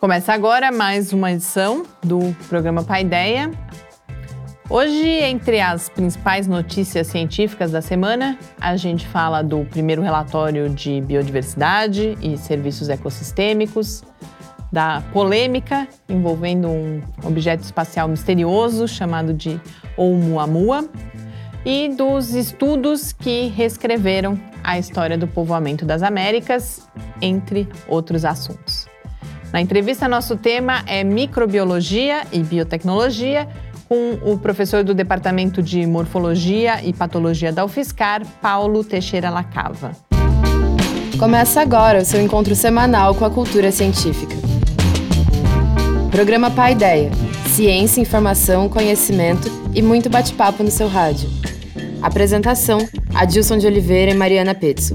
Começa agora mais uma edição do programa Paideia. Hoje, entre as principais notícias científicas da semana, a gente fala do primeiro relatório de biodiversidade e serviços ecossistêmicos, da polêmica envolvendo um objeto espacial misterioso chamado de Oumuamua e dos estudos que reescreveram a história do povoamento das Américas, entre outros assuntos. Na entrevista, nosso tema é microbiologia e biotecnologia, com o professor do Departamento de Morfologia e Patologia da UFSCar, Paulo Teixeira Lacava. Começa agora o seu encontro semanal com a cultura científica. Programa Paideia. Ciência, informação, conhecimento e muito bate-papo no seu rádio. Apresentação: Adilson de Oliveira e Mariana Petzo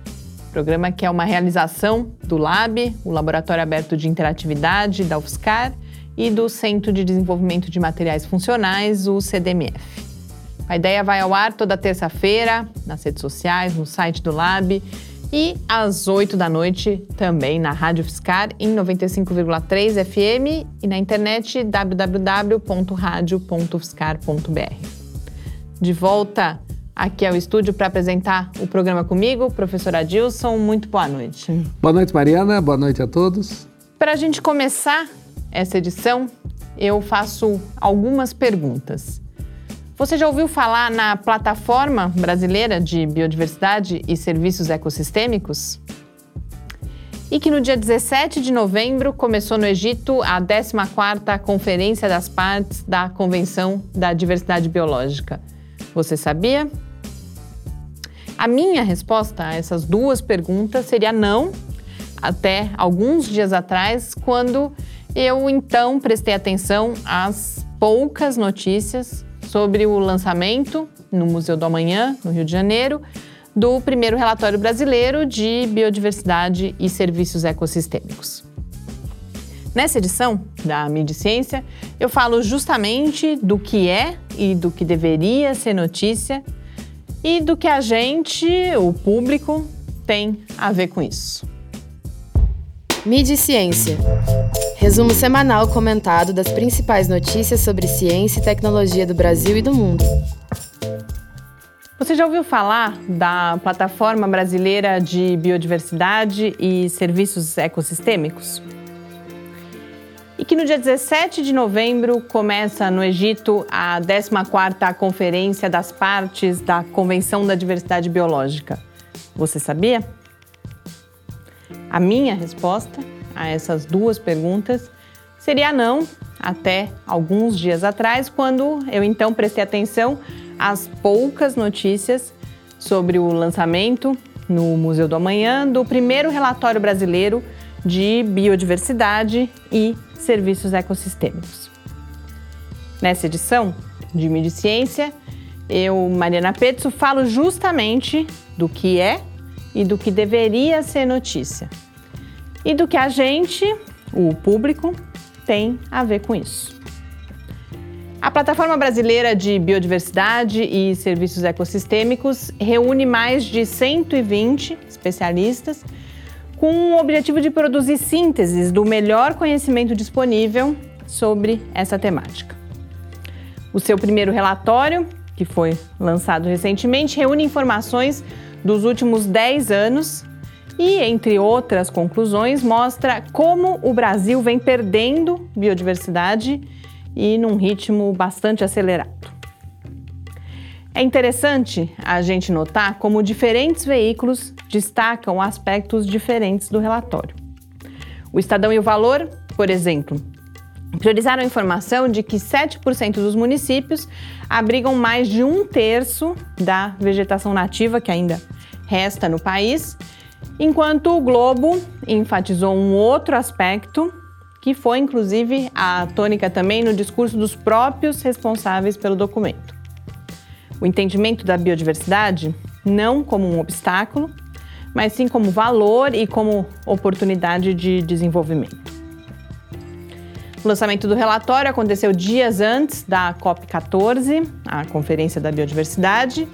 Programa que é uma realização do LAB, o Laboratório Aberto de Interatividade da UFSCar, e do Centro de Desenvolvimento de Materiais Funcionais, o CDMF. A ideia vai ao ar toda terça-feira, nas redes sociais, no site do Lab e às 8 da noite também na Rádio Fiscar em 95,3 FM e na internet www.radio.fiscar.br. De volta aqui ao estúdio para apresentar o programa comigo, professor Adilson. Muito boa noite. Boa noite, Mariana. Boa noite a todos. Para a gente começar essa edição, eu faço algumas perguntas. Você já ouviu falar na Plataforma Brasileira de Biodiversidade e Serviços Ecossistêmicos? E que no dia 17 de novembro começou no Egito a 14ª Conferência das Partes da Convenção da Diversidade Biológica. Você sabia? A minha resposta a essas duas perguntas seria não, até alguns dias atrás, quando eu então prestei atenção às poucas notícias sobre o lançamento no Museu do Amanhã, no Rio de Janeiro, do primeiro relatório brasileiro de biodiversidade e serviços ecossistêmicos. Nessa edição da Mídia Ciência, eu falo justamente do que é e do que deveria ser notícia e do que a gente, o público, tem a ver com isso. Mídia e Ciência. Resumo semanal comentado das principais notícias sobre ciência e tecnologia do Brasil e do mundo. Você já ouviu falar da Plataforma Brasileira de Biodiversidade e Serviços Ecossistêmicos? E que no dia 17 de novembro começa no Egito a 14ª Conferência das Partes da Convenção da Diversidade Biológica. Você sabia? A minha resposta a essas duas perguntas seria não, até alguns dias atrás, quando eu então prestei atenção às poucas notícias sobre o lançamento no Museu do Amanhã do primeiro relatório brasileiro de biodiversidade e serviços ecossistêmicos. Nessa edição de Mídia Ciência, eu, Mariana Petzo, falo justamente do que é e do que deveria ser notícia. E do que a gente, o público, tem a ver com isso. A Plataforma Brasileira de Biodiversidade e Serviços Ecossistêmicos reúne mais de 120 especialistas com o objetivo de produzir sínteses do melhor conhecimento disponível sobre essa temática. O seu primeiro relatório, que foi lançado recentemente, reúne informações dos últimos 10 anos e, entre outras conclusões, mostra como o Brasil vem perdendo biodiversidade e num ritmo bastante acelerado. É interessante a gente notar como diferentes veículos destacam aspectos diferentes do relatório. O Estadão e o Valor, por exemplo, priorizaram a informação de que 7% dos municípios abrigam mais de um terço da vegetação nativa que ainda resta no país, enquanto o Globo enfatizou um outro aspecto que foi inclusive a tônica também no discurso dos próprios responsáveis pelo documento. O entendimento da biodiversidade não como um obstáculo, mas sim como valor e como oportunidade de desenvolvimento. O lançamento do relatório aconteceu dias antes da COP14, a Conferência da Biodiversidade,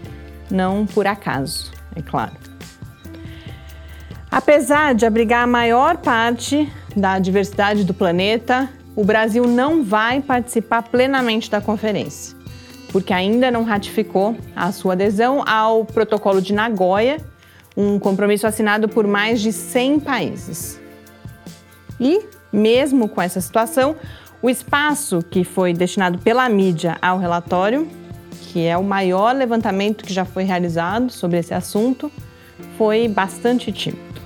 não por acaso, é claro. Apesar de abrigar a maior parte da diversidade do planeta, o Brasil não vai participar plenamente da conferência, porque ainda não ratificou a sua adesão ao Protocolo de Nagoya, um compromisso assinado por mais de 100 países. E, mesmo com essa situação, o espaço que foi destinado pela mídia ao relatório, que é o maior levantamento que já foi realizado sobre esse assunto, foi bastante tímido.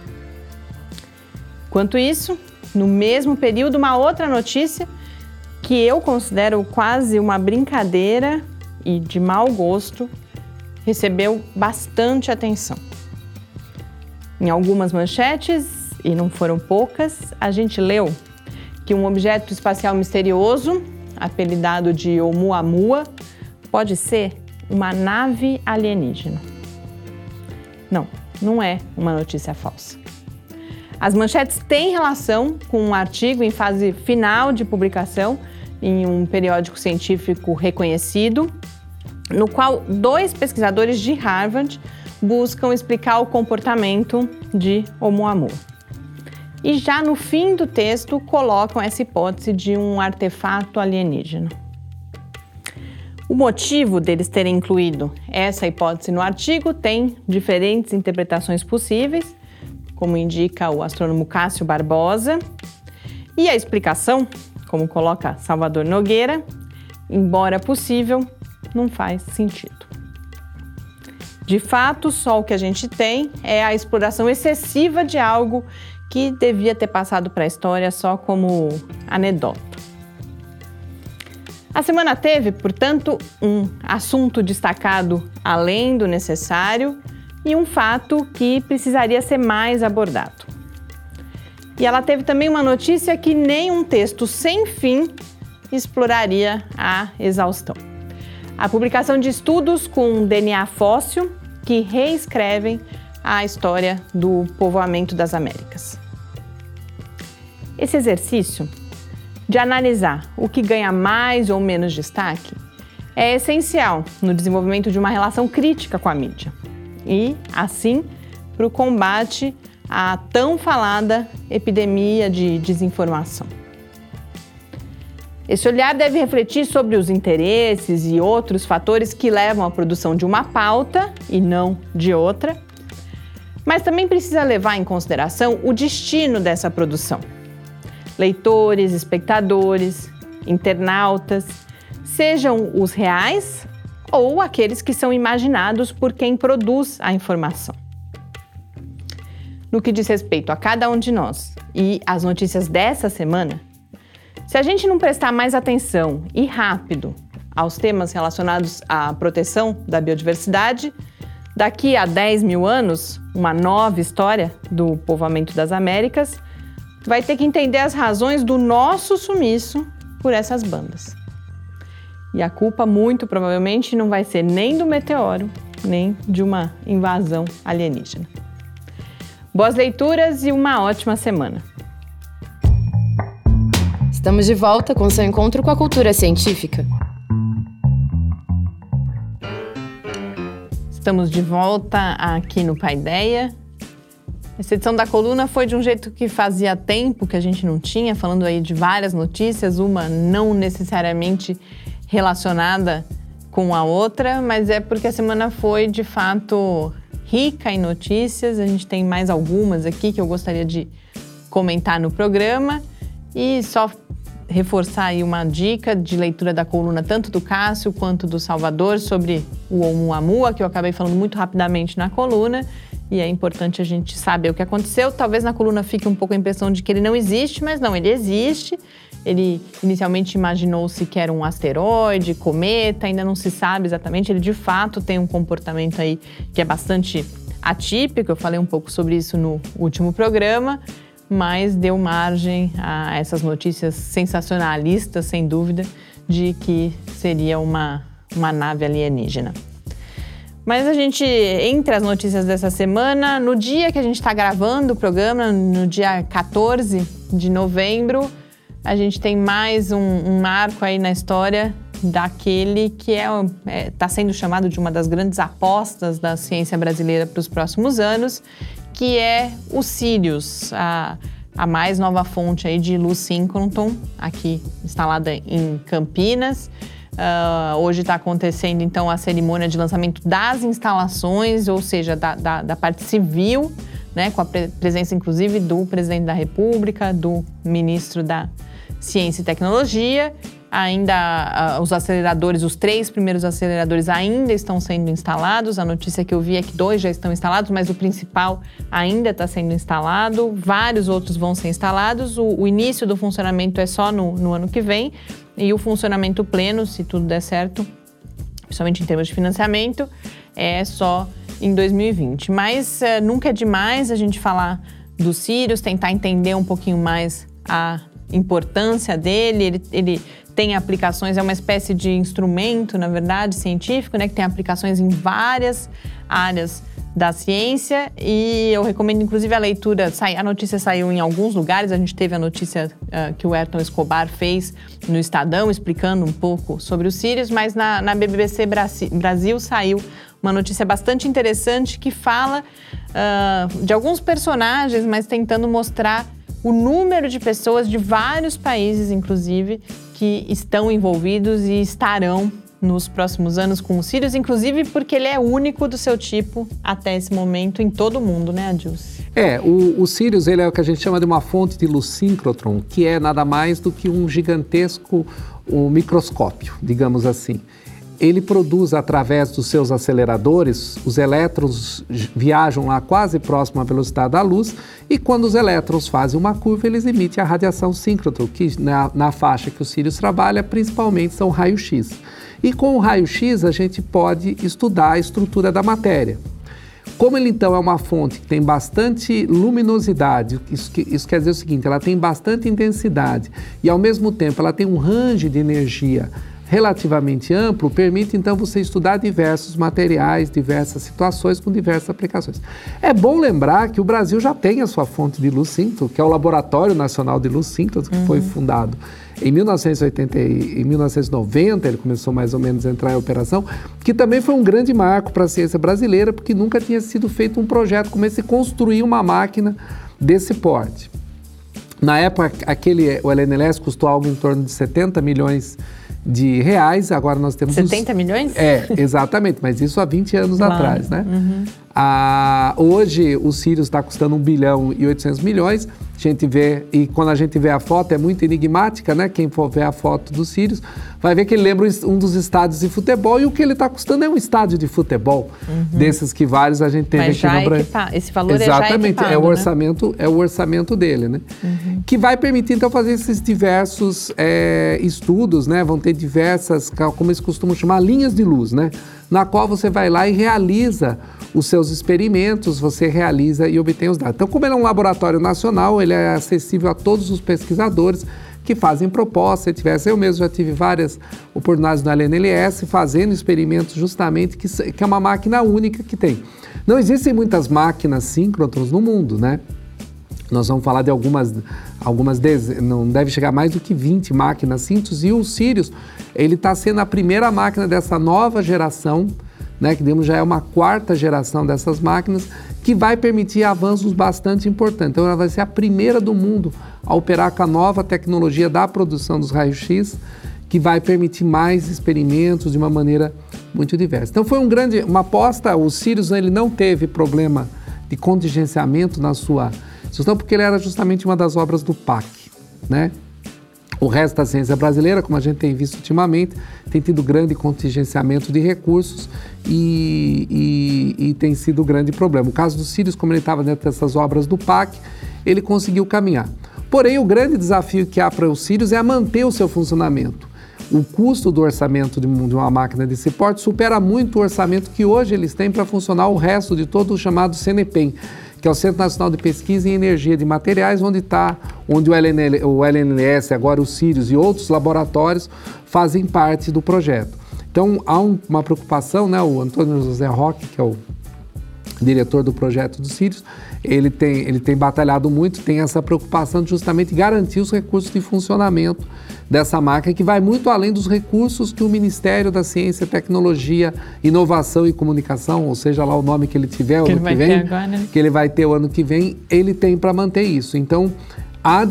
Quanto isso, no mesmo período, uma outra notícia que eu considero quase uma brincadeira e de mau gosto recebeu bastante atenção. Em algumas manchetes, e não foram poucas, a gente leu que um objeto espacial misterioso, apelidado de Oumuamua, pode ser uma nave alienígena. Não, não é uma notícia falsa. As manchetes têm relação com um artigo em fase final de publicação em um periódico científico reconhecido, no qual dois pesquisadores de Harvard buscam explicar o comportamento de Oumuamua. E já no fim do texto colocam essa hipótese de um artefato alienígena. O motivo deles terem incluído essa hipótese no artigo tem diferentes interpretações possíveis, como indica o astrônomo Cássio Barbosa. E a explicação, como coloca Salvador Nogueira, embora possível, não faz sentido. De fato, só o que a gente tem é a exploração excessiva de algo que devia ter passado para a história só como anedota. A semana teve, portanto, um assunto destacado além do necessário e um fato que precisaria ser mais abordado. E ela teve também uma notícia que nem um texto sem fim exploraria a exaustão. A publicação de estudos com DNA fóssil que reescrevem a história do povoamento das Américas. Esse exercício de analisar o que ganha mais ou menos destaque é essencial no desenvolvimento de uma relação crítica com a mídia e, assim, para o combate à tão falada epidemia de desinformação. Esse olhar deve refletir sobre os interesses e outros fatores que levam à produção de uma pauta e não de outra, mas também precisa levar em consideração o destino dessa produção. Leitores, espectadores, internautas, sejam os reais ou aqueles que são imaginados por quem produz a informação. No que diz respeito a cada um de nós e as notícias dessa semana, se a gente não prestar mais atenção e rápido aos temas relacionados à proteção da biodiversidade, daqui a 10 mil anos, uma nova história do povoamento das Américas, vai ter que entender as razões do nosso sumiço por essas bandas. E a culpa, muito provavelmente, não vai ser nem do meteoro, nem de uma invasão alienígena. Boas leituras e uma ótima semana! Estamos de volta com seu encontro com a cultura científica. Estamos de volta aqui no Paideia. Essa edição da coluna foi de um jeito que fazia tempo que a gente não tinha, falando aí de várias notícias, uma não necessariamente relacionada com a outra, mas é porque a semana foi de fato rica em notícias. A gente tem mais algumas aqui que eu gostaria de comentar no programa e só reforçar aí uma dica de leitura da coluna tanto do Cássio quanto do Salvador sobre o Oumuamua, que eu acabei falando muito rapidamente na coluna. E é importante a gente saber o que aconteceu. Talvez na coluna fique um pouco a impressão de que ele não existe, mas não, ele existe. Ele inicialmente imaginou-se que era um asteroide, cometa, ainda não se sabe exatamente. Ele de fato tem um comportamento aí que é bastante atípico. Eu falei um pouco sobre isso no último programa, mas deu margem a essas notícias sensacionalistas, sem dúvida, de que seria uma, uma nave alienígena. Mas a gente, entre as notícias dessa semana, no dia que a gente está gravando o programa, no dia 14 de novembro, a gente tem mais um, um marco aí na história daquele que está é, é, tá sendo chamado de uma das grandes apostas da ciência brasileira para os próximos anos, que é o Sirius, a, a mais nova fonte aí de luz síncroton, aqui instalada em Campinas. Uh, hoje está acontecendo então a cerimônia de lançamento das instalações, ou seja, da, da, da parte civil, né, com a pre presença inclusive do presidente da República, do ministro da Ciência e Tecnologia ainda os aceleradores, os três primeiros aceleradores ainda estão sendo instalados. A notícia que eu vi é que dois já estão instalados, mas o principal ainda está sendo instalado. Vários outros vão ser instalados. O, o início do funcionamento é só no, no, ano que vem e o funcionamento pleno, se tudo der certo, principalmente em termos de financiamento, é só em 2020. Mas uh, nunca é demais a gente falar dos Sirius, tentar entender um pouquinho mais a importância dele. Ele, ele tem aplicações, é uma espécie de instrumento, na verdade, científico, né, que tem aplicações em várias áreas da ciência e eu recomendo inclusive a leitura, a notícia saiu em alguns lugares, a gente teve a notícia uh, que o Ayrton Escobar fez no Estadão explicando um pouco sobre os Sirius, mas na, na BBC Brasil, Brasil saiu uma notícia bastante interessante que fala uh, de alguns personagens, mas tentando mostrar o número de pessoas de vários países, inclusive, que estão envolvidos e estarão nos próximos anos com o Sirius, inclusive porque ele é único do seu tipo até esse momento em todo o mundo, né, Adilson? É, o, o Sirius ele é o que a gente chama de uma fonte de luz síncrotron, que é nada mais do que um gigantesco um microscópio, digamos assim ele produz através dos seus aceleradores, os elétrons viajam lá quase próximo à velocidade da luz e quando os elétrons fazem uma curva, eles emitem a radiação síncrotron, que na, na faixa que o Sirius trabalha, principalmente são raio-x. E com o raio-x a gente pode estudar a estrutura da matéria. Como ele então é uma fonte que tem bastante luminosidade, isso, isso, quer dizer o seguinte, ela tem bastante intensidade e ao mesmo tempo ela tem um range de energia relativamente amplo permite então você estudar diversos materiais, diversas situações com diversas aplicações. É bom lembrar que o Brasil já tem a sua fonte de luz síntese, que é o Laboratório Nacional de Luz Síntese, que uhum. foi fundado em 1980 e 1990, ele começou mais ou menos a entrar em operação, que também foi um grande marco para a ciência brasileira, porque nunca tinha sido feito um projeto como esse, construir uma máquina desse porte. Na época, aquele, o LNLS custou algo em torno de 70 milhões de de reais, agora nós temos... 70 milhões? É, exatamente, mas isso há 20 anos claro. atrás, né? Uhum. Ah, hoje o Sirius está custando 1 bilhão e 800 milhões. A gente vê, e quando a gente vê a foto, é muito enigmática, né? Quem for ver a foto do Sirius vai ver que ele lembra um dos estádios de futebol e o que ele está custando é um estádio de futebol, uhum. desses que vários a gente teve Mas aqui no Brasil. Esse valor Exatamente, é já equipado, é o orçamento, né? é o orçamento dele, né? Uhum. Que vai permitir então fazer esses diversos é, estudos, né? Vão ter diversas, como eles costumam chamar, linhas de luz, né? Na qual você vai lá e realiza os seus experimentos, você realiza e obtém os dados. Então, como ele é um laboratório nacional, ele é acessível a todos os pesquisadores que fazem propostas. Se tivesse, eu mesmo já tive várias oportunidades no LNLS fazendo experimentos justamente que, que é uma máquina única que tem. Não existem muitas máquinas síncronas no mundo, né? Nós vamos falar de algumas, algumas não deve chegar mais do que 20 máquinas síncronas e o Sirius, ele está sendo a primeira máquina dessa nova geração né, que já é uma quarta geração dessas máquinas, que vai permitir avanços bastante importantes. Então, ela vai ser a primeira do mundo a operar com a nova tecnologia da produção dos raios-x, que vai permitir mais experimentos de uma maneira muito diversa. Então, foi um grande, uma aposta. O Sirius ele não teve problema de contingenciamento na sua gestão, porque ele era justamente uma das obras do PAC, né? O resto da ciência brasileira, como a gente tem visto ultimamente, tem tido grande contingenciamento de recursos e, e, e tem sido um grande problema. O caso do Sirius, como ele estava dentro dessas obras do PAC, ele conseguiu caminhar. Porém, o grande desafio que há para o Sirius é manter o seu funcionamento. O custo do orçamento de uma máquina desse porte supera muito o orçamento que hoje eles têm para funcionar o resto de todo o chamado CNPEM, que é o Centro Nacional de Pesquisa em Energia de Materiais, onde está, onde o, LNL, o LNLS, agora o Sirius e outros laboratórios fazem parte do projeto. Então há um, uma preocupação, né? O Antônio José Roque, que é o diretor do projeto do Sirius, ele tem, ele tem batalhado muito, tem essa preocupação de justamente garantir os recursos de funcionamento dessa máquina, que vai muito além dos recursos que o Ministério da Ciência, Tecnologia, Inovação e Comunicação, ou seja lá o nome que ele tiver que o ano que vem, agora, né? que ele vai ter o ano que vem, ele tem para manter isso. Então, há,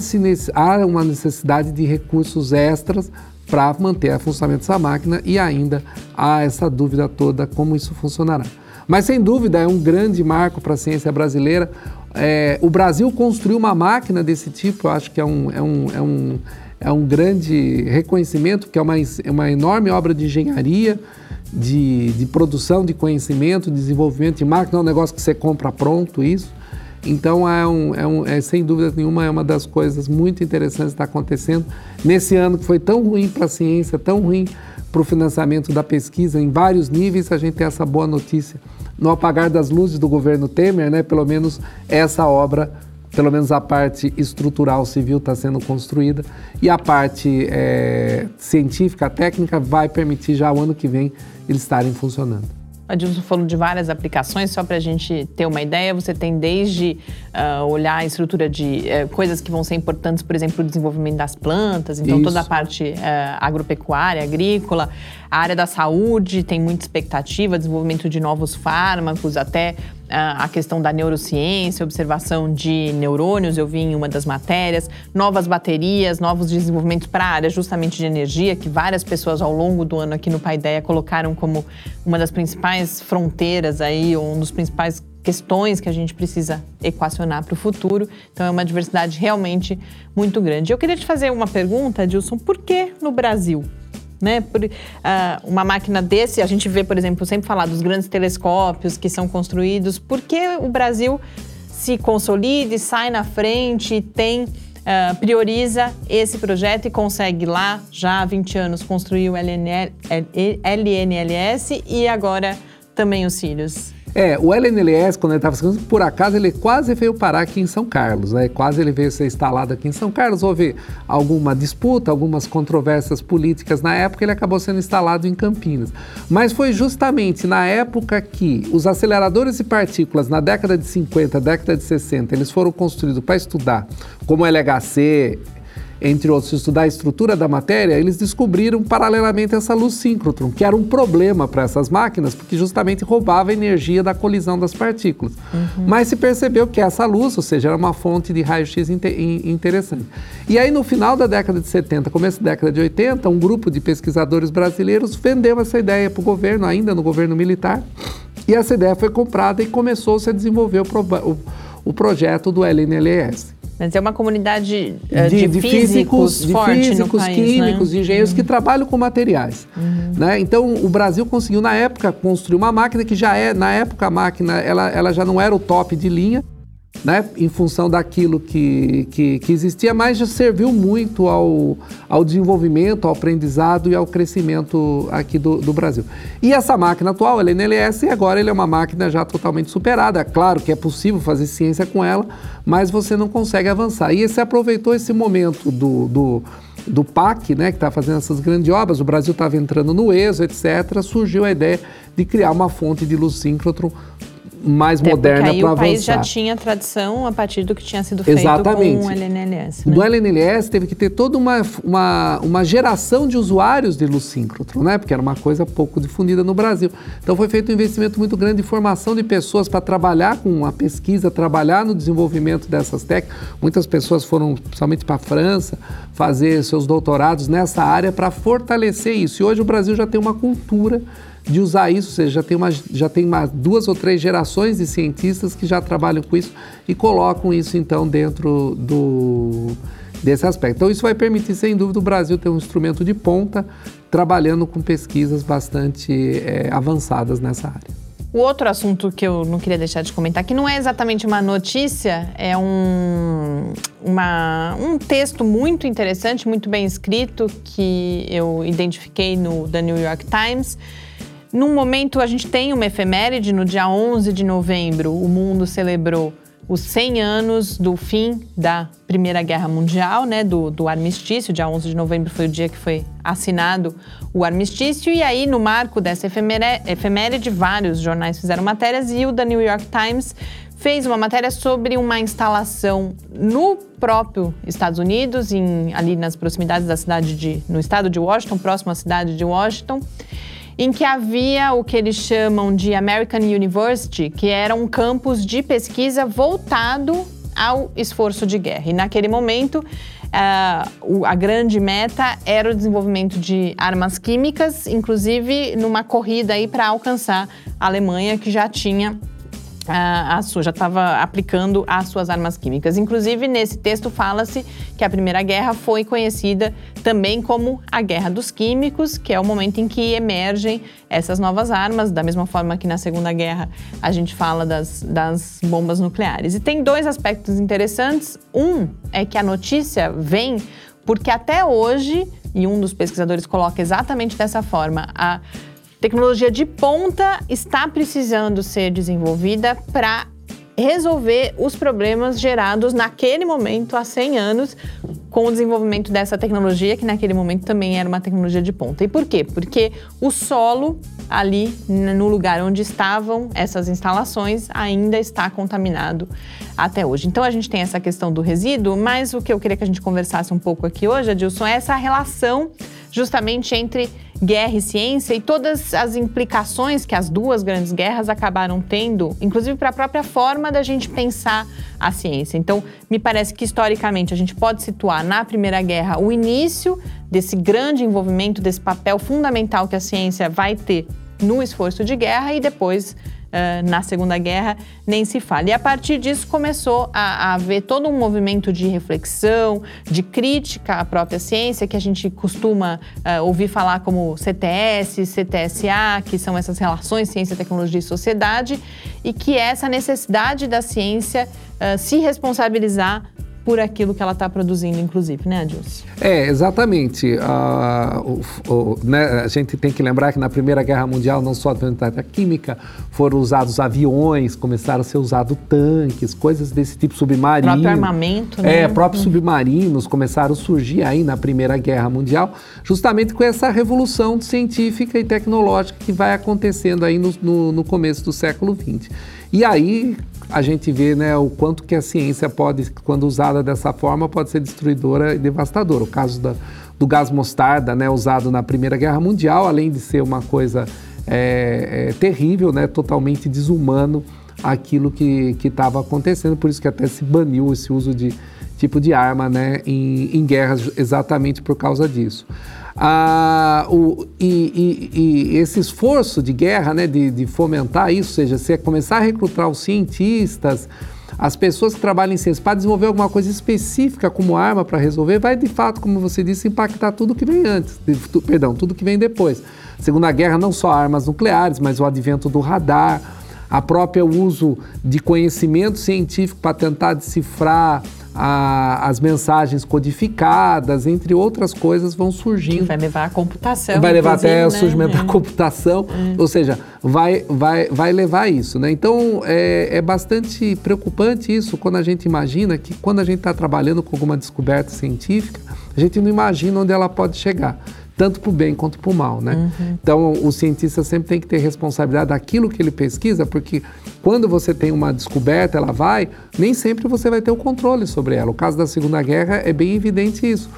há uma necessidade de recursos extras para manter o funcionamento dessa máquina e ainda há essa dúvida toda como isso funcionará. Mas sem dúvida é um grande marco para a ciência brasileira. É, o Brasil construiu uma máquina desse tipo, eu acho que é um, é um, é um, é um grande reconhecimento, que é uma, é uma enorme obra de engenharia, de, de produção de conhecimento, desenvolvimento de máquina, é um negócio que você compra pronto, isso. Então, é, um, é, um, é, sem dúvida nenhuma, é uma das coisas muito interessantes que está acontecendo. Nesse ano que foi tão ruim para a ciência, tão ruim para o financiamento da pesquisa em vários níveis, a gente tem essa boa notícia. No apagar das luzes do governo Temer, né, pelo menos essa obra, pelo menos a parte estrutural civil está sendo construída e a parte é, científica, técnica, vai permitir já o ano que vem eles estarem funcionando. A Dilson falou de várias aplicações, só para a gente ter uma ideia, você tem desde uh, olhar a estrutura de uh, coisas que vão ser importantes, por exemplo, o desenvolvimento das plantas, então Isso. toda a parte uh, agropecuária, agrícola, a área da saúde tem muita expectativa, desenvolvimento de novos fármacos, até a questão da neurociência, observação de neurônios, eu vi em uma das matérias, novas baterias, novos desenvolvimentos para a área justamente de energia, que várias pessoas ao longo do ano aqui no Paideia colocaram como uma das principais fronteiras aí, um dos principais questões que a gente precisa equacionar para o futuro. Então é uma diversidade realmente muito grande. Eu queria te fazer uma pergunta, Dilson, por que no Brasil? Né? Por, uh, uma máquina desse, a gente vê, por exemplo, sempre falar dos grandes telescópios que são construídos. Por que o Brasil se consolida, sai na frente tem Uh, prioriza esse projeto e consegue lá, já há 20 anos, construir o LNL, LNLS e agora também os Sirius. É, o LNLS, quando ele estava por acaso ele quase veio parar aqui em São Carlos, né? Quase ele veio ser instalado aqui em São Carlos. Houve alguma disputa, algumas controvérsias políticas na época, ele acabou sendo instalado em Campinas. Mas foi justamente na época que os aceleradores de partículas, na década de 50, década de 60, eles foram construídos para estudar como LHC, entre outros, estudar a estrutura da matéria, eles descobriram paralelamente essa luz síncrotron, que era um problema para essas máquinas, porque justamente roubava a energia da colisão das partículas. Uhum. Mas se percebeu que essa luz, ou seja, era uma fonte de raio-x interessante. E aí, no final da década de 70, começo da década de 80, um grupo de pesquisadores brasileiros vendeu essa ideia para o governo, ainda no governo militar, e essa ideia foi comprada e começou-se a desenvolver o, o, o projeto do LNLS. Mas é uma comunidade uh, de, de, de, físicos, de físicos, país, químicos, né? de engenheiros uhum. que trabalham com materiais. Uhum. Né? Então, o Brasil conseguiu, na época, construir uma máquina que já é, na época, a máquina ela, ela já não era o top de linha, né, em função daquilo que, que, que, existia, mas já serviu muito ao, ao desenvolvimento, ao aprendizado e ao crescimento aqui do, do Brasil. E essa máquina atual, ela é NLS, e agora ele é uma máquina já totalmente superada. Claro que é possível fazer ciência com ela, mas você não consegue avançar. E você aproveitou esse momento do, do do PAC, né, que está fazendo essas grandes obras, o Brasil estava entrando no ESO, etc., surgiu a ideia de criar uma fonte de luz síncrotron mais Até moderna para avançar. o país já tinha tradição a partir do que tinha sido feito Exatamente. com o LNLS. Né? No LNLS teve que ter toda uma, uma, uma geração de usuários de luz síncrotron, né? porque era uma coisa pouco difundida no Brasil. Então foi feito um investimento muito grande de formação de pessoas para trabalhar com a pesquisa, trabalhar no desenvolvimento dessas técnicas. Muitas pessoas foram, principalmente para a França, fazer seus doutorados nessa área para fortalecer isso. E hoje o Brasil já tem uma cultura de usar isso, ou seja, já tem, uma, já tem uma, duas ou três gerações de cientistas que já trabalham com isso e colocam isso então dentro do, desse aspecto. Então isso vai permitir, sem dúvida, o Brasil ter um instrumento de ponta trabalhando com pesquisas bastante é, avançadas nessa área. O outro assunto que eu não queria deixar de comentar, que não é exatamente uma notícia, é um, uma, um texto muito interessante, muito bem escrito, que eu identifiquei no The New York Times, num momento, a gente tem uma efeméride, no dia 11 de novembro, o mundo celebrou os 100 anos do fim da Primeira Guerra Mundial, né, do, do armistício. Dia 11 de novembro foi o dia que foi assinado o armistício. E aí, no marco dessa efeméride, vários jornais fizeram matérias e o da New York Times fez uma matéria sobre uma instalação no próprio Estados Unidos, em, ali nas proximidades da cidade de, no estado de Washington, próximo à cidade de Washington, em que havia o que eles chamam de American University, que era um campus de pesquisa voltado ao esforço de guerra. E naquele momento, a grande meta era o desenvolvimento de armas químicas, inclusive numa corrida aí para alcançar a Alemanha, que já tinha a, a sua, já estava aplicando as suas armas químicas. Inclusive, nesse texto fala-se que a Primeira Guerra foi conhecida também como a Guerra dos Químicos, que é o momento em que emergem essas novas armas, da mesma forma que na Segunda Guerra a gente fala das, das bombas nucleares. E tem dois aspectos interessantes. Um é que a notícia vem porque até hoje, e um dos pesquisadores coloca exatamente dessa forma, a Tecnologia de ponta está precisando ser desenvolvida para resolver os problemas gerados naquele momento, há 100 anos, com o desenvolvimento dessa tecnologia, que naquele momento também era uma tecnologia de ponta. E por quê? Porque o solo ali no lugar onde estavam essas instalações ainda está contaminado até hoje. Então a gente tem essa questão do resíduo, mas o que eu queria que a gente conversasse um pouco aqui hoje, Adilson, é essa relação justamente entre guerra e ciência e todas as implicações que as duas grandes guerras acabaram tendo, inclusive para a própria forma da gente pensar a ciência. Então, me parece que historicamente a gente pode situar na Primeira Guerra o início desse grande envolvimento, desse papel fundamental que a ciência vai ter no esforço de guerra e depois uh, na Segunda Guerra, nem se fala. E a partir disso começou a, haver todo um movimento de reflexão, de crítica à própria ciência, que a gente costuma uh, ouvir falar como CTS, CTSA, que são essas relações ciência, tecnologia e sociedade, e que é essa necessidade da ciência uh, se responsabilizar por aquilo que ela está produzindo, inclusive, né, Adilson? É, exatamente. Uh, o, o, né, a gente tem que lembrar que na Primeira Guerra Mundial, não só a química, foram usados aviões, começaram a ser usados tanques, coisas desse tipo, submarinos. Próprio armamento, né? É, próprios hum. submarinos começaram a surgir aí na Primeira Guerra Mundial, justamente com essa revolução científica e tecnológica que vai acontecendo aí no, no, no começo do século XX. E aí a gente vê né, o quanto que a ciência pode, quando usada dessa forma, pode ser destruidora e devastadora. O caso da, do gás mostarda, né, usado na Primeira Guerra Mundial, além de ser uma coisa é, é, terrível, né, totalmente desumano, aquilo que estava acontecendo, por isso que até se baniu esse uso de tipo de arma né, em, em guerras exatamente por causa disso. Ah, o, e, e, e, esse esforço de guerra, né, de, de fomentar isso, ou seja, você começar a recrutar os cientistas, as pessoas que trabalham em ciência para desenvolver alguma coisa específica como arma para resolver, vai de fato, como você disse, impactar tudo que vem antes, de, tu, perdão, tudo que vem depois. Segunda Guerra, não só armas nucleares, mas o advento do radar, a própria uso de conhecimento científico para tentar decifrar a, as mensagens codificadas, entre outras coisas, vão surgindo. Vai levar a computação. Vai levar até né? o surgimento da uhum. computação, uhum. ou seja, vai, vai, vai levar isso. Né? Então, é, é bastante preocupante isso quando a gente imagina que quando a gente está trabalhando com alguma descoberta científica, a gente não imagina onde ela pode chegar tanto para o bem quanto para o mal, né? Uhum. Então, o cientista sempre tem que ter responsabilidade daquilo que ele pesquisa, porque quando você tem uma descoberta, ela vai, nem sempre você vai ter o controle sobre ela. O caso da Segunda Guerra é bem evidente isso.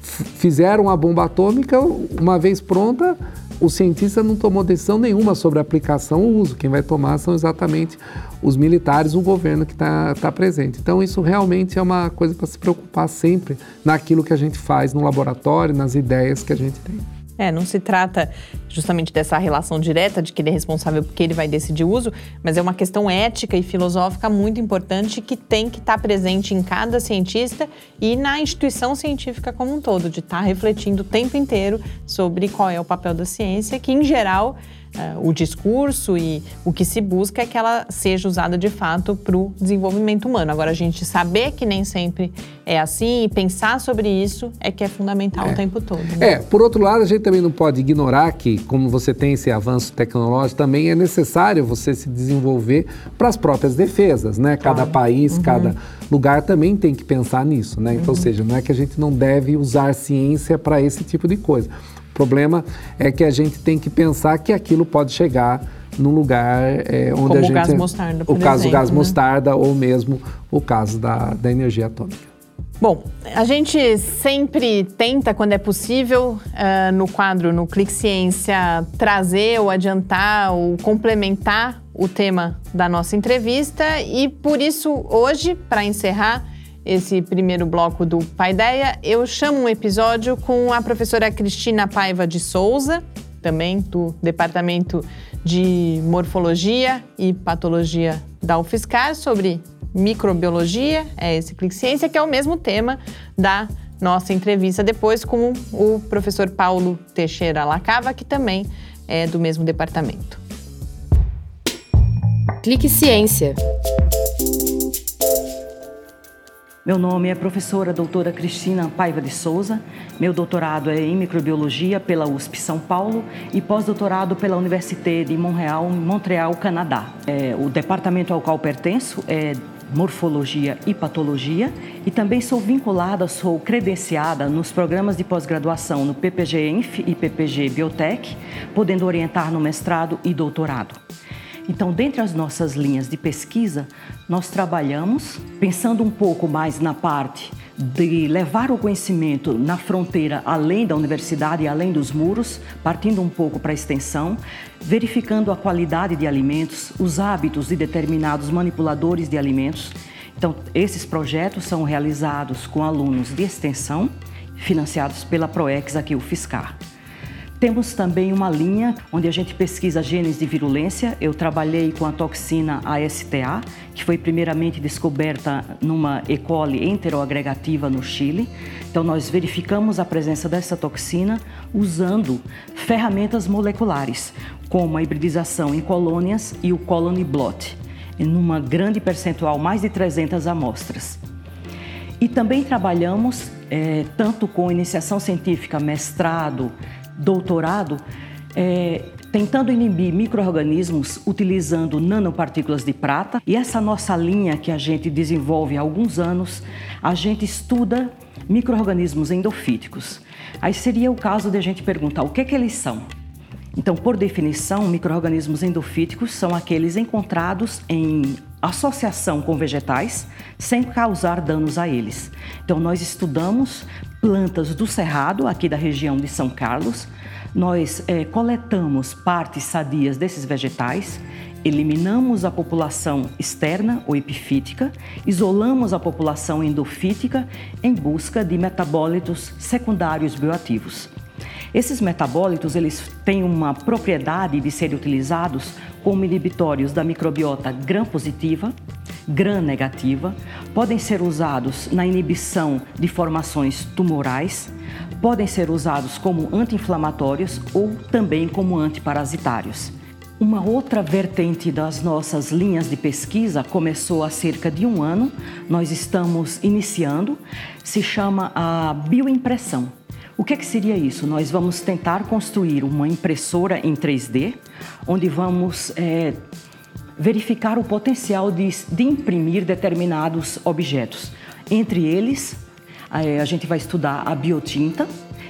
Fizeram a bomba atômica, uma vez pronta, o cientista não tomou decisão nenhuma sobre a aplicação ou uso. Quem vai tomar são exatamente os militares, o governo que está tá presente. Então, isso realmente é uma coisa para se preocupar sempre naquilo que a gente faz no laboratório, nas ideias que a gente tem. É, não se trata justamente dessa relação direta de que ele é responsável porque ele vai decidir o uso, mas é uma questão ética e filosófica muito importante que tem que estar presente em cada cientista e na instituição científica como um todo, de estar refletindo o tempo inteiro sobre qual é o papel da ciência, que em geral o discurso e o que se busca é que ela seja usada de fato para o desenvolvimento humano. Agora, a gente saber que nem sempre é assim e pensar sobre isso é que é fundamental é. o tempo todo. Né? É, por outro lado, a gente também não pode ignorar que, como você tem esse avanço tecnológico, também é necessário você se desenvolver para as próprias defesas, né? Cada claro. país, uhum. cada lugar também tem que pensar nisso, né? Então, uhum. ou seja, não é que a gente não deve usar ciência para esse tipo de coisa problema é que a gente tem que pensar que aquilo pode chegar num lugar é, onde Como a gente. O gás mostarda, por O caso exemplo, do gás né? mostarda ou mesmo o caso da, da energia atômica. Bom, a gente sempre tenta, quando é possível, uh, no quadro no Clique Ciência, trazer ou adiantar ou complementar o tema da nossa entrevista e por isso hoje, para encerrar, esse primeiro bloco do Paideia, eu chamo um episódio com a professora Cristina Paiva de Souza, também do Departamento de Morfologia e Patologia da UFSCar, sobre microbiologia, é esse Clique Ciência, que é o mesmo tema da nossa entrevista depois com o professor Paulo Teixeira Lacava, que também é do mesmo departamento. Clique Ciência. Meu nome é professora doutora Cristina Paiva de Souza. Meu doutorado é em microbiologia pela USP São Paulo e pós-doutorado pela Université de Montreal, Montreal, Canadá. É, o departamento ao qual pertenço é morfologia e patologia e também sou vinculada, sou credenciada nos programas de pós-graduação no PPG Enf e PPG Biotech, podendo orientar no mestrado e doutorado. Então, dentre as nossas linhas de pesquisa, nós trabalhamos pensando um pouco mais na parte de levar o conhecimento na fronteira além da universidade e além dos muros, partindo um pouco para a extensão, verificando a qualidade de alimentos, os hábitos de determinados manipuladores de alimentos. Então, esses projetos são realizados com alunos de extensão, financiados pela PROEX aqui, o FISCAR. Temos também uma linha onde a gente pesquisa genes de virulência. Eu trabalhei com a toxina ASTA, que foi primeiramente descoberta numa E. coli enteroagregativa no Chile. Então, nós verificamos a presença dessa toxina usando ferramentas moleculares, como a hibridização em colônias e o colony blot, numa grande percentual, mais de 300 amostras. E também trabalhamos é, tanto com iniciação científica, mestrado, doutorado, é, tentando inibir micro-organismos utilizando nanopartículas de prata. E essa nossa linha que a gente desenvolve há alguns anos, a gente estuda micro-organismos endofíticos. Aí seria o caso de a gente perguntar o que, que eles são. Então, por definição, micro-organismos endofíticos são aqueles encontrados em associação com vegetais sem causar danos a eles. Então, nós estudamos plantas do cerrado, aqui da região de São Carlos. Nós é, coletamos partes sadias desses vegetais, eliminamos a população externa ou epifítica, isolamos a população endofítica em busca de metabólitos secundários bioativos. Esses metabólitos eles têm uma propriedade de serem utilizados como inibitórios da microbiota gram-positiva, gram-negativa, podem ser usados na inibição de formações tumorais, podem ser usados como anti-inflamatórios ou também como antiparasitários. Uma outra vertente das nossas linhas de pesquisa começou há cerca de um ano, nós estamos iniciando, se chama a bioimpressão. O que, é que seria isso? Nós vamos tentar construir uma impressora em 3D, onde vamos é, verificar o potencial de, de imprimir determinados objetos. Entre eles, é, a gente vai estudar a biotinta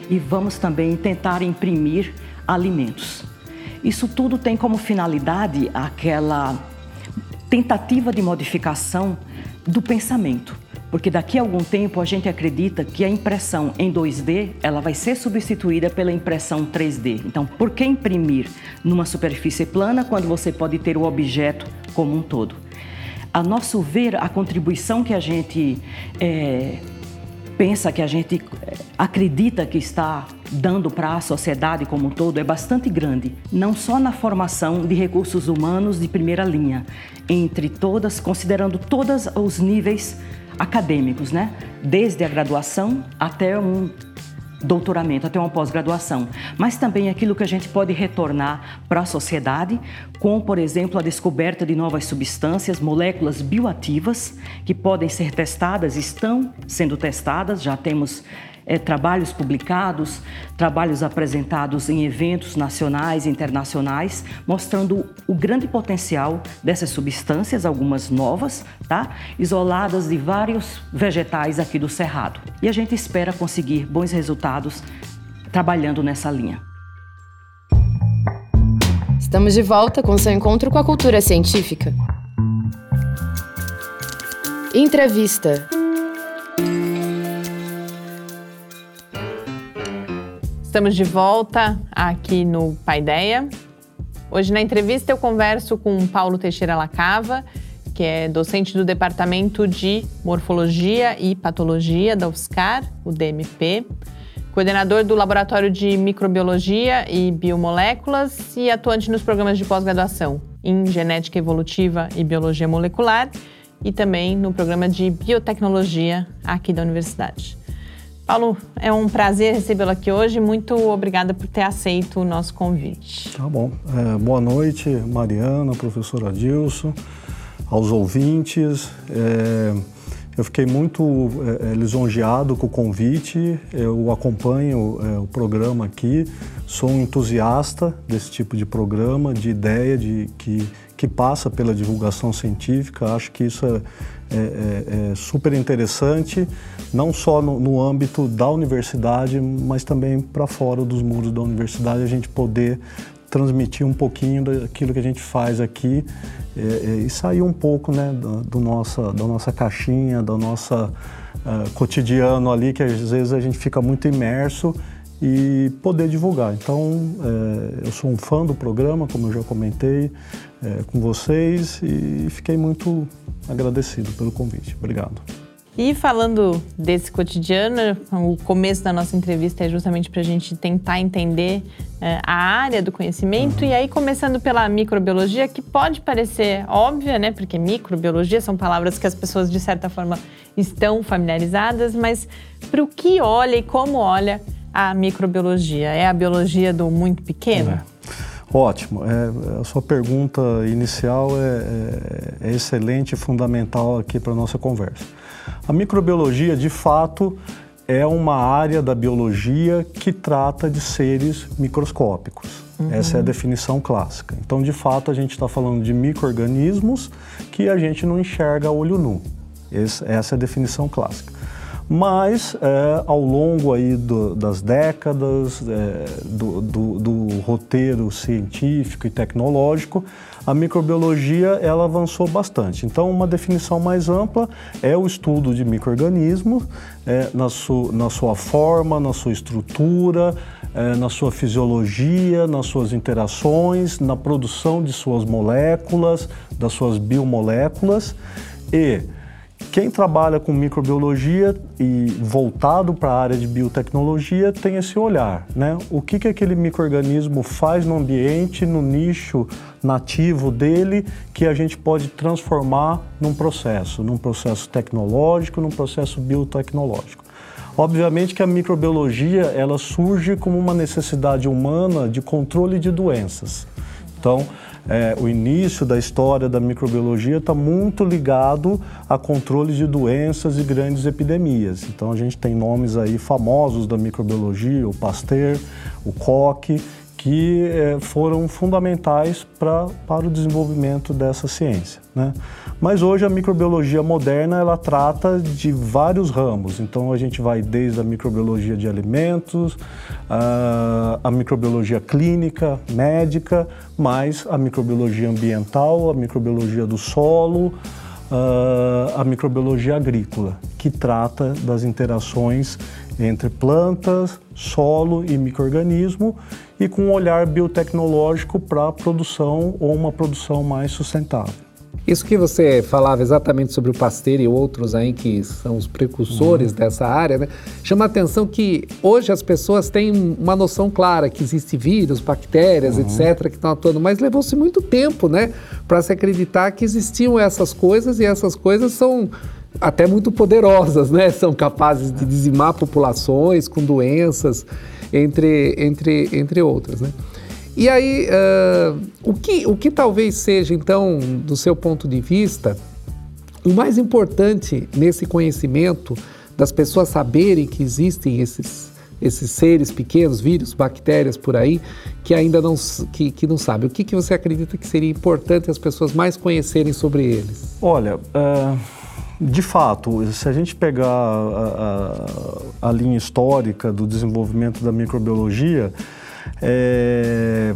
e vamos também tentar imprimir alimentos. Isso tudo tem como finalidade aquela tentativa de modificação do pensamento. Porque daqui a algum tempo a gente acredita que a impressão em 2D ela vai ser substituída pela impressão 3D. Então, por que imprimir numa superfície plana quando você pode ter o objeto como um todo? A nosso ver, a contribuição que a gente é, pensa, que a gente é, acredita que está dando para a sociedade como um todo é bastante grande, não só na formação de recursos humanos de primeira linha, entre todas, considerando todos os níveis acadêmicos, né? Desde a graduação até um doutoramento, até uma pós-graduação, mas também aquilo que a gente pode retornar para a sociedade, com, por exemplo, a descoberta de novas substâncias, moléculas bioativas que podem ser testadas, estão sendo testadas, já temos é, trabalhos publicados, trabalhos apresentados em eventos nacionais e internacionais, mostrando o grande potencial dessas substâncias, algumas novas, tá? isoladas de vários vegetais aqui do Cerrado. E a gente espera conseguir bons resultados trabalhando nessa linha. Estamos de volta com seu encontro com a cultura científica. Entrevista. Estamos de volta aqui no Paideia. Hoje na entrevista eu converso com Paulo Teixeira Lacava, que é docente do Departamento de Morfologia e Patologia da UFSCar, o DMP, coordenador do Laboratório de Microbiologia e Biomoléculas e atuante nos programas de pós-graduação em Genética Evolutiva e Biologia Molecular e também no programa de Biotecnologia aqui da Universidade. Paulo, é um prazer recebê-lo aqui hoje. Muito obrigada por ter aceito o nosso convite. Tá bom. É, boa noite, Mariana, professora Dilson, aos ouvintes. É, eu fiquei muito é, é lisonjeado com o convite. Eu acompanho é, o programa aqui. Sou um entusiasta desse tipo de programa, de ideia de que, que passa pela divulgação científica. Acho que isso é é, é, é super interessante, não só no, no, âmbito da universidade, mas também para fora dos muros da universidade, a gente poder transmitir um pouquinho daquilo que a gente faz aqui é, é e sair um pouco né, do, do nossa, da nossa caixinha, da nossa uh, cotidiano ali, que às vezes a gente fica muito imerso e poder divulgar. Então, é, eu sou um fã do programa, como eu já comentei é, com vocês, e fiquei muito agradecido pelo convite. Obrigado. E falando desse cotidiano, o começo da nossa entrevista é justamente para a gente tentar entender é, a área do conhecimento. Uhum. E aí, começando pela microbiologia, que pode parecer óbvia, né? Porque microbiologia são palavras que as pessoas, de certa forma, estão familiarizadas, mas para o que olha e como olha a microbiologia? É a biologia do muito pequeno? É. Ótimo. É, a sua pergunta inicial é, é, é excelente e fundamental aqui para a nossa conversa. A microbiologia, de fato, é uma área da biologia que trata de seres microscópicos. Uhum. Essa é a definição clássica. Então, de fato, a gente está falando de micro-organismos que a gente não enxerga a olho nu. essa é a definição clássica mas é, ao longo aí do, das décadas é, do, do, do, roteiro científico e tecnológico, a microbiologia ela avançou bastante. Então, uma definição mais ampla é o estudo de microorganismos é, na, su, na sua forma, na sua estrutura, é, na sua fisiologia, nas suas interações, na produção de suas moléculas, das suas biomoléculas e quem trabalha com microbiologia e voltado para a área de biotecnologia tem esse olhar, né? O que, que aquele microorganismo faz no ambiente, no nicho nativo dele, que a gente pode transformar num processo, num processo tecnológico, num processo biotecnológico. Obviamente que a microbiologia ela surge como uma necessidade humana de controle de doenças. Então, é, o início da história da microbiologia está muito ligado a controle de doenças e grandes epidemias. Então a gente tem nomes aí famosos da microbiologia, o Pasteur, o Koch, que é, foram fundamentais pra, para o desenvolvimento dessa ciência. Né? Mas hoje a microbiologia moderna ela trata de vários ramos. Então a gente vai desde a microbiologia de alimentos, a, a microbiologia clínica, médica, mais a microbiologia ambiental, a microbiologia do solo, a, a microbiologia agrícola, que trata das interações entre plantas, solo e microorganismo e com um olhar biotecnológico para a produção ou uma produção mais sustentável. Isso que você falava exatamente sobre o Pasteur e outros aí que são os precursores uhum. dessa área, né? chama a atenção que hoje as pessoas têm uma noção clara que existe vírus, bactérias, uhum. etc., que estão atuando, mas levou-se muito tempo né, para se acreditar que existiam essas coisas e essas coisas são até muito poderosas, né? São capazes de dizimar populações com doenças, entre, entre, entre outras, né? E aí, uh, o, que, o que talvez seja, então, do seu ponto de vista, o mais importante nesse conhecimento das pessoas saberem que existem esses, esses seres pequenos, vírus, bactérias por aí, que ainda não, que, que não sabem. O que, que você acredita que seria importante as pessoas mais conhecerem sobre eles? Olha, uh, de fato, se a gente pegar a, a, a linha histórica do desenvolvimento da microbiologia, é,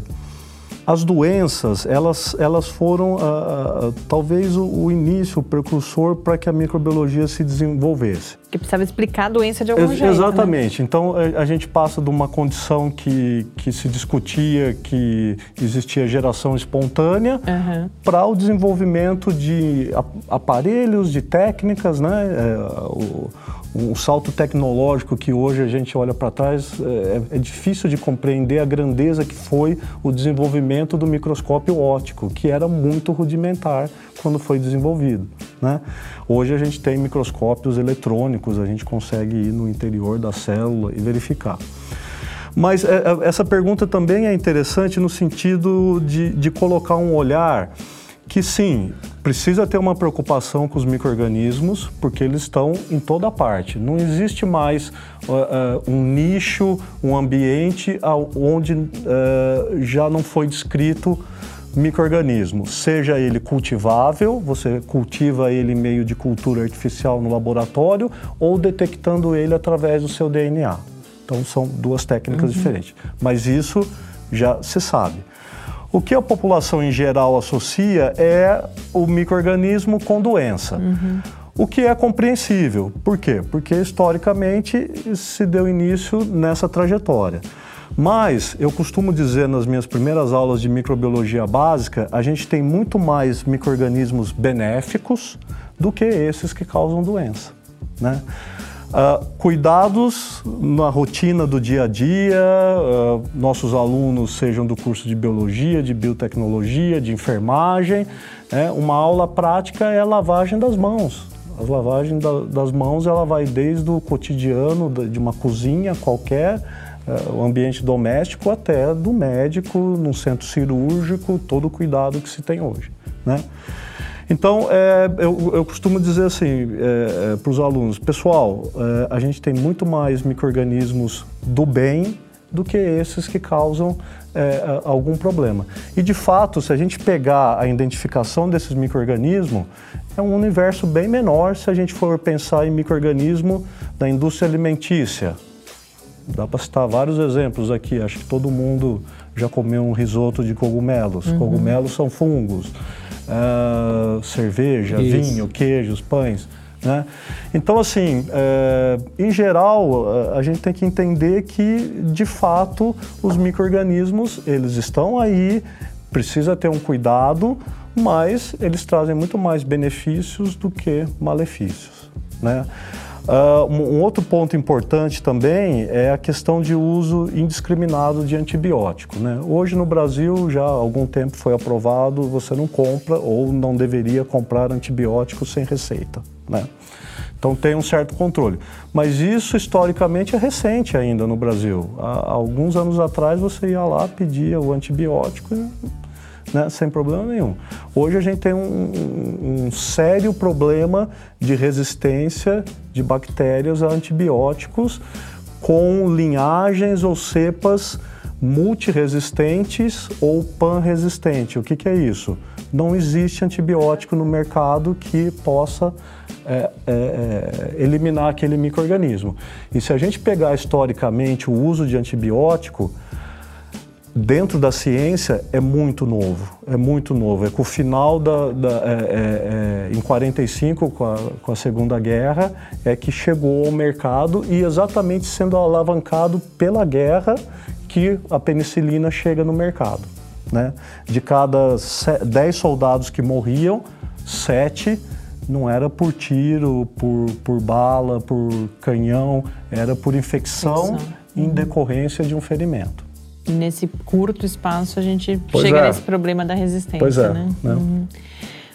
as doenças, elas, elas foram uh, uh, talvez o, o, início, o precursor para que a microbiologia se desenvolvesse. Que precisava explicar a doença de algum Ex jeito. Né? Exatamente. Né? Então a, a, gente passa de uma condição que, que se discutia que existia geração espontânea uhum. para o desenvolvimento de aparelhos, de técnicas, né? É, o, um salto tecnológico que hoje a gente olha para trás, é, é, difícil de compreender a grandeza que foi o desenvolvimento do microscópio óptico, que era muito rudimentar quando foi desenvolvido. Né? Hoje a gente tem microscópios eletrônicos, a gente consegue ir no interior da célula e verificar. Mas é, é essa pergunta também é interessante no sentido de, de colocar um olhar que sim, precisa ter uma preocupação com os micro-organismos, porque eles estão em toda parte. Não existe mais uh, uh, um nicho, um ambiente onde uh, já não foi descrito microorganismo, seja ele cultivável, você cultiva ele em meio de cultura artificial no laboratório, ou detectando ele através do seu DNA. Então são duas técnicas uhum. diferentes. Mas isso já se sabe. O que a população em geral associa é o microorganismo com doença. Uhum. O que é compreensível. Por quê? Porque historicamente se deu início nessa trajetória. Mas eu costumo dizer nas minhas primeiras aulas de microbiologia básica, a gente tem muito mais microorganismos benéficos do que esses que causam doença, né? Uh, cuidados na rotina do dia a dia, uh, nossos alunos sejam do curso de biologia, de biotecnologia, de enfermagem. Né? Uma aula prática é a lavagem das mãos. A lavagem da, das mãos ela vai desde o cotidiano de uma cozinha qualquer, uh, o ambiente doméstico, até do médico, num centro cirúrgico, todo o cuidado que se tem hoje. Né? Então, é, eu, eu, costumo dizer assim é, é, para os alunos, pessoal, a gente tem muito mais micro-organismos do bem do que esses que causam é, algum problema. E, de fato, se a gente pegar a identificação desses micro-organismos, é um universo bem menor se a gente for pensar em micro-organismo da indústria alimentícia. Dá para citar vários exemplos aqui. Acho que todo mundo já comeu um risoto de cogumelos. Uhum. Cogumelos são fungos uh, cerveja, Isso. vinho, queijos, pães. Né? Então, assim, é, em geral, a gente tem que entender que, de fato, os micro-organismos, eles estão aí, precisa ter um cuidado, mas eles trazem muito mais benefícios do que malefícios. Né? Uh, um outro ponto importante também é a questão de uso indiscriminado de antibiótico. Né? Hoje no Brasil já há algum tempo foi aprovado, você não compra ou não deveria comprar antibiótico sem receita. Né? Então tem um certo controle. Mas isso historicamente é recente ainda no Brasil. Há alguns anos atrás você ia lá, pedia o antibiótico e né, sem problema nenhum. Hoje a gente tem um, um, sério problema de resistência de bactérias a antibióticos com linhagens ou cepas multiresistentes ou pan-resistente. O que, que, é isso? Não existe antibiótico no mercado que possa é, é, é, eliminar aquele microorganismo. E se a gente pegar historicamente o uso de antibiótico, dentro da ciência é muito novo, é muito novo. É com o final da, da é, é, é, em 45 com a, com a, Segunda Guerra é que chegou ao mercado e exatamente sendo alavancado pela guerra que a penicilina chega no mercado. Né? De cada 10 soldados que morriam, 7 não era por tiro, por, por bala, por canhão, era por infecção, infecção. em decorrência de um ferimento nesse curto espaço a gente pois chega é. nesse problema da resistência, pois é, né? né? Uhum.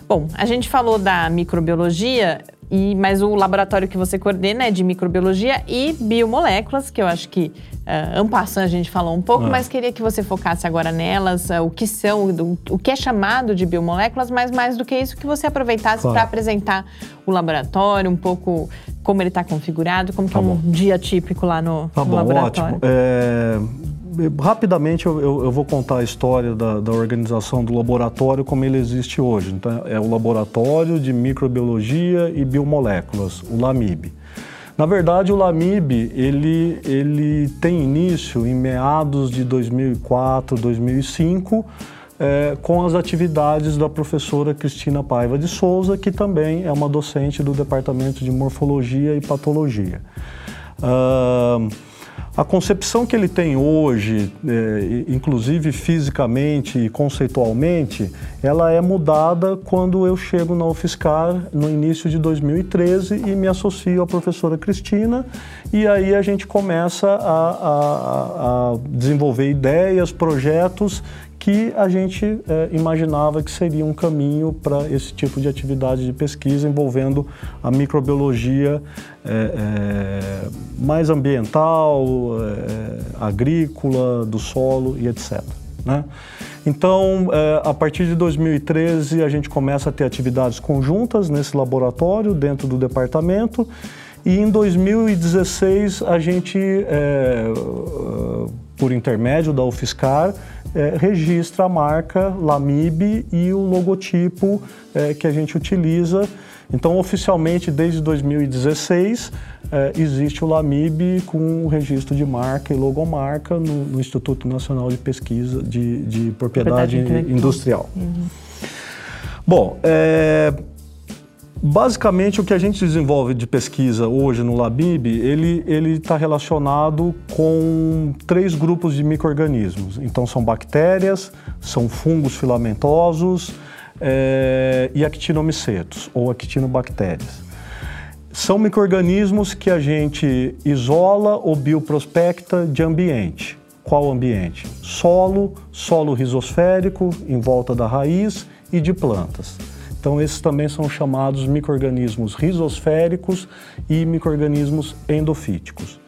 Bom, a gente falou da microbiologia, E, mas o laboratório que você coordena é de microbiologia e biomoléculas, que eu acho que uh, ampassando a gente falou um pouco, é. mas queria que você focasse agora nelas, uh, o que são, do, o que é chamado de biomoléculas, mas mais do que isso, que você aproveitasse claro. para apresentar o laboratório, um pouco como ele está configurado, como tá é um dia típico lá no, tá no bom, laboratório. Ótimo. É rapidamente eu, eu, eu, vou contar a história da, da, organização do laboratório como ele existe hoje. Então, é o Laboratório de Microbiologia e Biomoléculas, o LAMIB. Na verdade, o LAMIB ele, ele tem início em meados de 2004, 2005, é, com as atividades da professora Cristina Paiva de Souza, que também é uma docente do Departamento de Morfologia e Patologia. Uh, a concepção que ele tem hoje, é, inclusive fisicamente e conceitualmente, ela é mudada quando eu chego na UFSCar no início de 2013 e me associo à professora Cristina e aí a gente começa a, a, a desenvolver ideias, projetos que a gente é, imaginava que seria um caminho para esse tipo de atividade de pesquisa envolvendo a microbiologia é, é, mais ambiental, agrícola, do solo e etc. Né? Então, a partir de 2013, a gente começa a ter atividades conjuntas nesse laboratório, dentro do departamento, e em 2016 a gente, por intermédio da UFSCar, é, registra a marca Lamib e o logotipo é, que a gente utiliza. Então, oficialmente, desde 2016, é, existe o Lamib com o registro de marca e logomarca no, no Instituto Nacional de Pesquisa de, de Propriedade, Propriedade Industrial. Uhum. Bom, é, Basicamente, o que a gente desenvolve de pesquisa hoje no Labib, ele está relacionado com três grupos de micro-organismos. Então, são bactérias, são fungos filamentosos é, e actinomicetos, ou actinobactérias. São micro-organismos que a gente isola ou bioprospecta de ambiente. Qual ambiente? Solo, solo rizosférico em volta da raiz e de plantas. Então, esses também são chamados microrganismos rizosféricos e microrganismos endofíticos,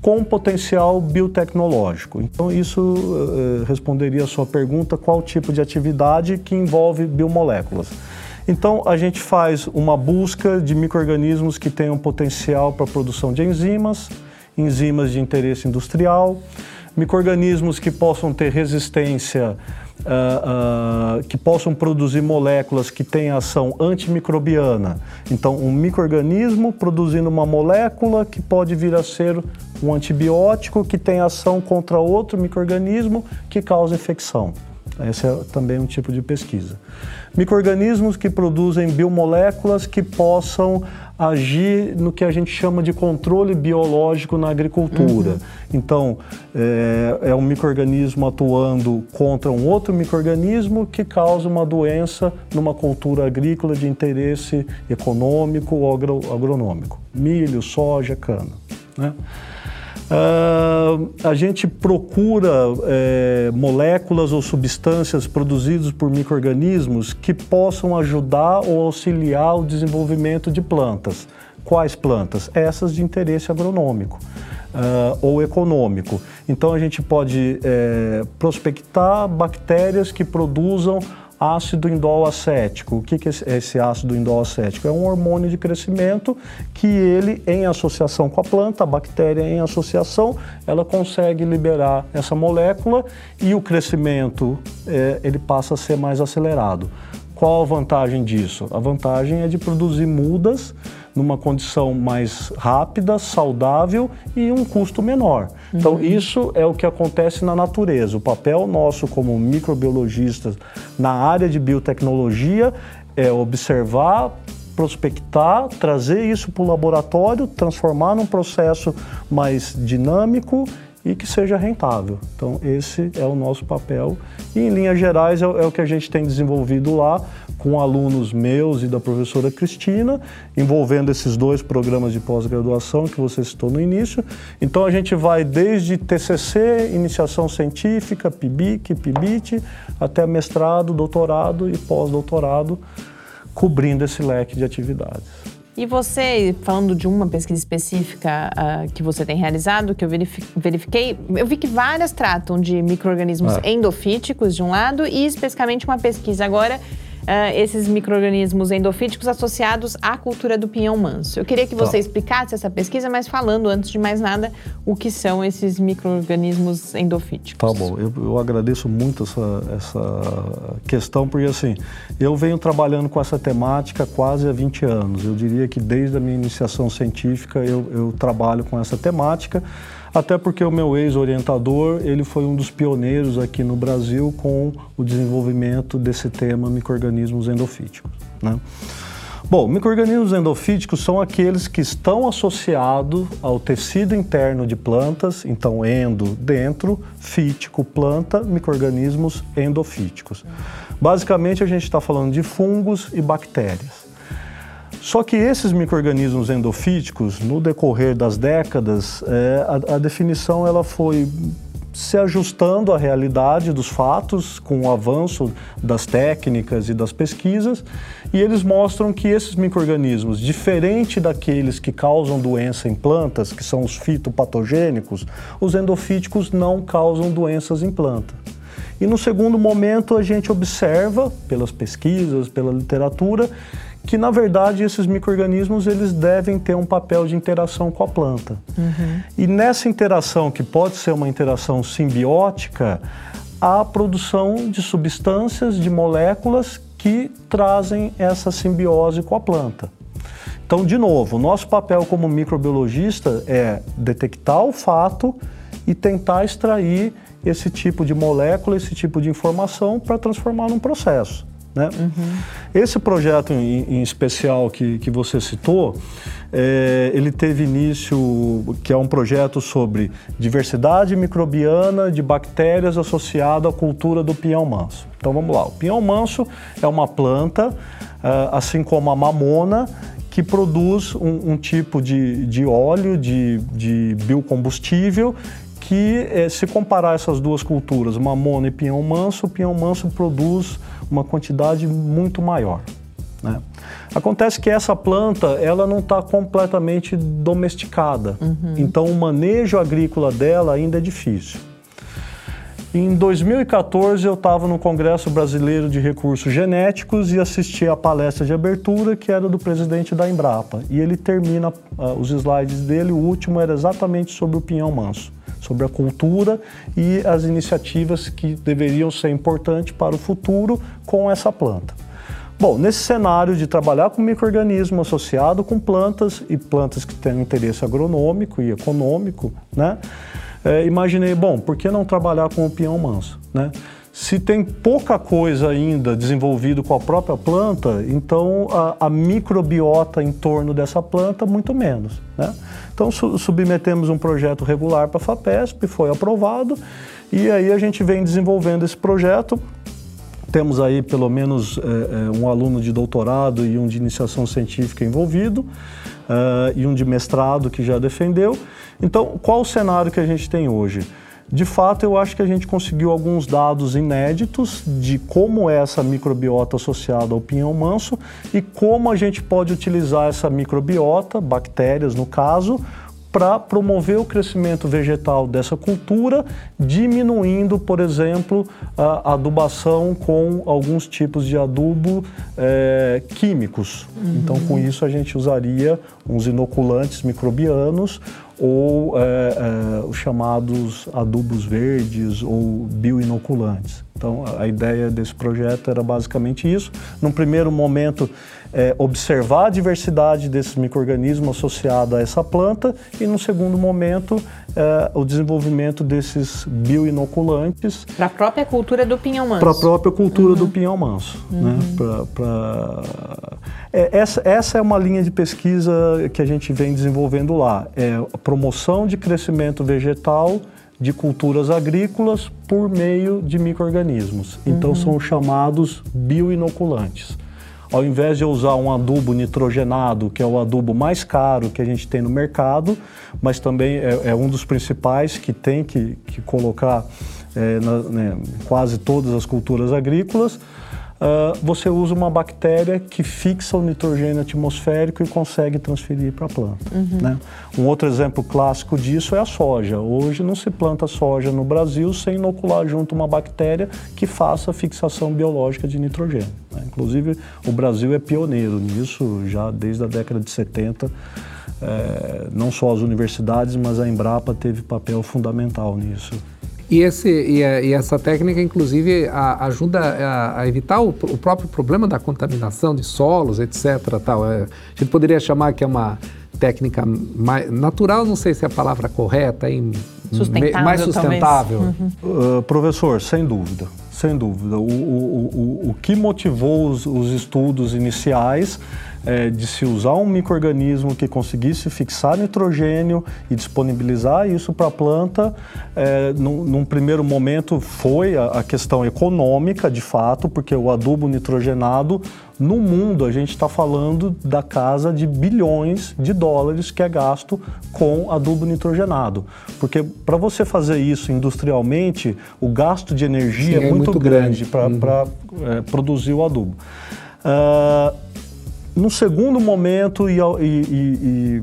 com potencial biotecnológico. Então, isso uh, responderia a sua pergunta: qual tipo de atividade que envolve biomoléculas? Então, a gente faz uma busca de microrganismos que tenham potencial para a produção de enzimas, enzimas de interesse industrial, microrganismos que possam ter resistência Uh, uh, que possam produzir moléculas que têm ação antimicrobiana. Então, um microorganismo produzindo uma molécula que pode vir a ser um antibiótico que tem ação contra outro microorganismo que causa infecção. Esse é também um tipo de pesquisa. Microorganismos que produzem biomoléculas que possam agir no que a gente chama de controle biológico na agricultura. Uhum. Então, é, é um microorganismo atuando contra um outro microorganismo que causa uma doença numa cultura agrícola de interesse econômico ou agro, agronômico. Milho, soja, cana. Né? Uh, a gente procura é, moléculas ou substâncias produzidas por micro-organismos que possam ajudar ou auxiliar o desenvolvimento de plantas. Quais plantas? Essas de interesse agronômico. Uh, ou econômico. Então a gente pode é, prospectar bactérias que produzam ácido indol acético. O que é esse ácido indol acético? É um hormônio de crescimento que ele, em associação com a planta, a bactéria em associação, ela consegue liberar essa molécula e o crescimento é, ele passa a ser mais acelerado. Qual a vantagem disso? A vantagem é de produzir mudas numa condição mais rápida, saudável e um custo menor. Então, uhum. isso é o que acontece na natureza. O papel nosso como microbiologistas na área de biotecnologia é observar, prospectar, trazer isso para o laboratório, transformar num processo mais dinâmico e que seja rentável. Então, esse é o nosso papel. E, em linhas gerais, é, é o que a gente tem desenvolvido lá com alunos meus e da professora Cristina, envolvendo esses dois programas de pós-graduação que você citou no início. Então a gente vai desde TCC, iniciação científica, PIBIC, PIBIT, até mestrado, doutorado e pós-doutorado, cobrindo esse leque de atividades. E você, falando de uma pesquisa específica uh, que você tem realizado, que eu verifiquei, eu vi que várias tratam de micro-organismos ah. endofíticos, de um lado, e especificamente uma pesquisa agora uh, esses micro-organismos endofíticos associados à cultura do pinhão manso. Eu queria que você tá. explicasse essa pesquisa, mas falando, antes de mais nada, o que são esses micro-organismos endofíticos. Tá bom, eu, eu agradeço muito essa, essa questão, porque assim, eu venho trabalhando com essa temática quase há 20 anos. Eu diria que desde a minha iniciação científica eu, eu trabalho com essa temática até porque o meu ex-orientador, ele foi um dos pioneiros aqui no Brasil com o desenvolvimento desse tema microrganismos endofíticos, né? Bom, microrganismos endofíticos são aqueles que estão associados ao tecido interno de plantas, então endo, dentro, fítico, planta, microrganismos endofíticos. Basicamente a gente está falando de fungos e bactérias. Só que esses microrganismos endofíticos, no decorrer das décadas, é, a, a definição ela foi se ajustando à realidade dos fatos com o avanço das técnicas e das pesquisas, e eles mostram que esses microrganismos, diferente daqueles que causam doença em plantas, que são os fitopatogênicos, os endofíticos não causam doenças em planta. E no segundo momento a gente observa, pelas pesquisas, pela literatura, que na verdade esses microrganismos eles devem ter um papel de interação com a planta. Uhum. E nessa interação, que pode ser uma interação simbiótica, há a produção de substâncias, de moléculas que trazem essa simbiose com a planta. Então, de novo, o nosso papel como microbiologista é detectar o fato e tentar extrair esse tipo de molécula, esse tipo de informação para transformar num processo. Né? Uhum. Esse projeto em, em, especial que, que você citou, é, ele teve início, que é um projeto sobre diversidade microbiana de bactérias associada à cultura do pinhão manso. Então vamos lá, o pinhão manso é uma planta, é, assim como a mamona, que produz um, um tipo de, de óleo, de, de biocombustível, que eh, se comparar essas duas culturas, mamona e pinhão manso, o pinhão manso produz uma quantidade muito maior. Né? Acontece que essa planta ela não está completamente domesticada, uhum. então o manejo agrícola dela ainda é difícil. Em 2014 eu estava no Congresso Brasileiro de Recursos Genéticos e assisti a palestra de abertura que era do presidente da Embrapa e ele termina uh, os slides dele, o último era exatamente sobre o pinhão manso sobre a cultura e as iniciativas que deveriam ser importantes para o futuro com essa planta. Bom, nesse cenário de trabalhar com microorganismo associado com plantas e plantas que têm interesse agronômico e econômico, né? É, imaginei, bom, por que não trabalhar com o pinhão manso, né? Se tem pouca coisa ainda desenvolvido com a própria planta, então a, a microbiota em torno dessa planta, muito menos. Né? Então su submetemos um projeto regular para a FAPESP, foi aprovado, e aí a gente vem desenvolvendo esse projeto. Temos aí pelo menos é, um aluno de doutorado e um de iniciação científica envolvido, uh, e um de mestrado que já defendeu. Então, qual o cenário que a gente tem hoje? De fato, eu acho que a gente conseguiu alguns dados inéditos de como é essa microbiota associada ao pinhão manso e como a gente pode utilizar essa microbiota, bactérias no caso, para promover o crescimento vegetal dessa cultura, diminuindo, por exemplo, a adubação com alguns tipos de adubo é, químicos. Uhum. Então, com isso, a gente usaria uns inoculantes microbianos ou é, é, os chamados adubos verdes ou bioinoculantes. Então, a ideia desse projeto era basicamente isso. Num primeiro momento, é, observar a diversidade desses micro-organismos associada a essa planta e, no segundo momento, é, o desenvolvimento desses bioinoculantes. Para a própria cultura do pinhão manso. Para a própria cultura uhum. do pinhão manso. Né? Uhum. Né? Pra, pra... É, essa, essa é uma linha de pesquisa que a gente vem desenvolvendo lá. É a promoção de crescimento vegetal de culturas agrícolas por meio de micro-organismos. Então, uhum. são chamados bioinoculantes. Ao invés de usar um adubo nitrogenado, que é o adubo mais caro que a gente tem no mercado, mas também é, é um dos principais que tem que, que colocar é, na, né, quase todas as culturas agrícolas, uh, você usa uma bactéria que fixa o nitrogênio atmosférico e consegue transferir para a planta. Uhum. Né? Um outro exemplo clássico disso é a soja. Hoje não se planta soja no Brasil sem inocular junto uma bactéria que faça a fixação biológica de nitrogênio. Né? Inclusive, o Brasil é pioneiro nisso já desde a década de 70. É, não só as universidades, mas a Embrapa teve papel fundamental nisso. E, esse, e, a, e essa técnica, inclusive, a, ajuda a, a evitar o, o, próprio problema da contaminação de solos, etc. Tal. É, a gente poderia chamar que é uma técnica mais, natural, não sei se é a palavra correta, hein? Sustentável, mais sustentável. Uhum. Uh, professor, sem dúvida, sem dúvida. O, o, o, o que motivou os, os estudos iniciais é, de se usar um microorganismo que conseguisse fixar nitrogênio e disponibilizar isso para a planta, é, num, num, primeiro momento foi a, a, questão econômica, de fato, porque o adubo nitrogenado, no mundo, a gente está falando da casa de bilhões de dólares que é gasto com adubo nitrogenado. Porque para você fazer isso industrialmente, o gasto de energia Sim, é, é, muito, muito grande, grande. para uhum. é, produzir o adubo. Uh, no segundo momento, e, e, e,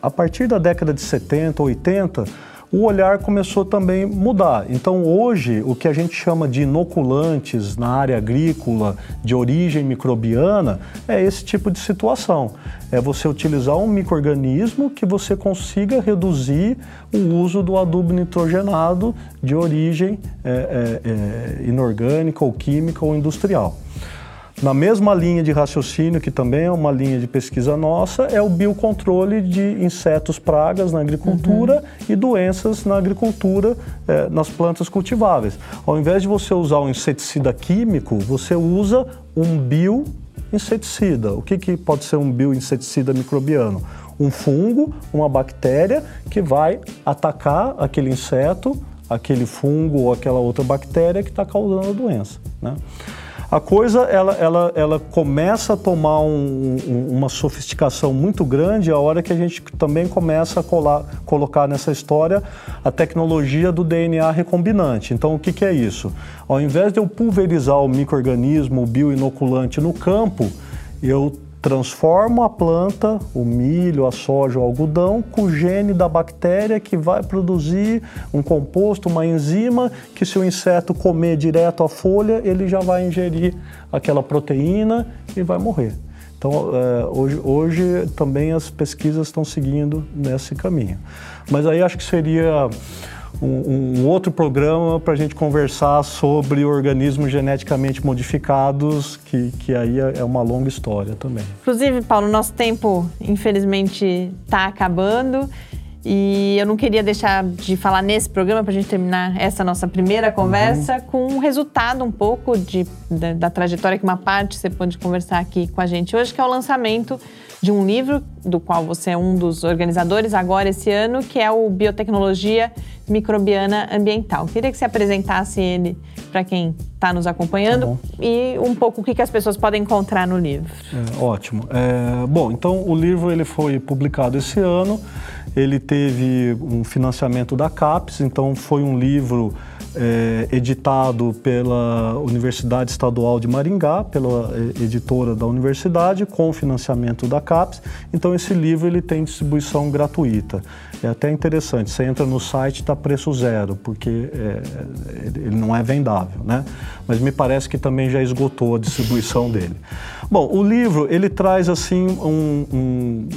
a partir da década de 70, 80, o olhar começou também a mudar. Então, hoje, o que a gente chama de inoculantes na área agrícola de origem microbiana é esse tipo de situação. É você utilizar um microorganismo que você consiga reduzir o uso do adubo nitrogenado de origem é, é, é, inorgânica ou química ou industrial. Na mesma linha de raciocínio, que também é uma linha de pesquisa nossa, é o biocontrole de insetos pragas na agricultura uhum. e doenças na agricultura, eh, nas plantas cultiváveis. Ao invés de você usar um inseticida químico, você usa um bioinseticida. O que, que pode ser um bioinseticida microbiano? Um fungo, uma bactéria que vai atacar aquele inseto, aquele fungo ou aquela outra bactéria que está causando a doença. Né? A coisa ela, ela, ela começa a tomar um, um, uma sofisticação muito grande a hora que a gente também começa a colar, colocar nessa história a tecnologia do DNA recombinante. Então, o que, que é isso? Ao invés de eu pulverizar o microorganismo, o bioinoculante no campo, eu transformo a planta, o milho, a soja, o algodão, com o gene da bactéria que vai produzir um composto, uma enzima, que se o inseto comer direto a folha, ele já vai ingerir aquela proteína e vai morrer. Então, é, hoje, hoje também as pesquisas estão seguindo nesse caminho. Mas aí acho que seria um, um outro programa para a gente conversar sobre organismos geneticamente modificados, que, que aí é, é uma longa história também. Inclusive, Paulo, nosso tempo, infelizmente, está acabando. E eu não queria deixar de falar nesse programa para a gente terminar essa nossa primeira conversa uhum. com um resultado um pouco de, da, da, trajetória que uma parte você pode conversar aqui com a gente hoje, que é o lançamento de um livro do qual você é um dos organizadores agora esse ano, que é o Biotecnologia Microbiana Ambiental. Queria que você apresentasse ele para quem está nos acompanhando tá e um pouco o que, que as pessoas podem encontrar no livro. É, ótimo. É, bom, então o livro ele foi publicado esse ano. Ele teve um financiamento da CAPES, então foi um livro é, editado pela Universidade Estadual de Maringá, pela é, editora da universidade, com financiamento da CAPES. Então esse livro ele tem distribuição gratuita. É até interessante, você entra no site está preço zero, porque é, ele não é vendável, né? Mas me parece que também já esgotou a distribuição dele. Bom, o livro ele traz assim um, um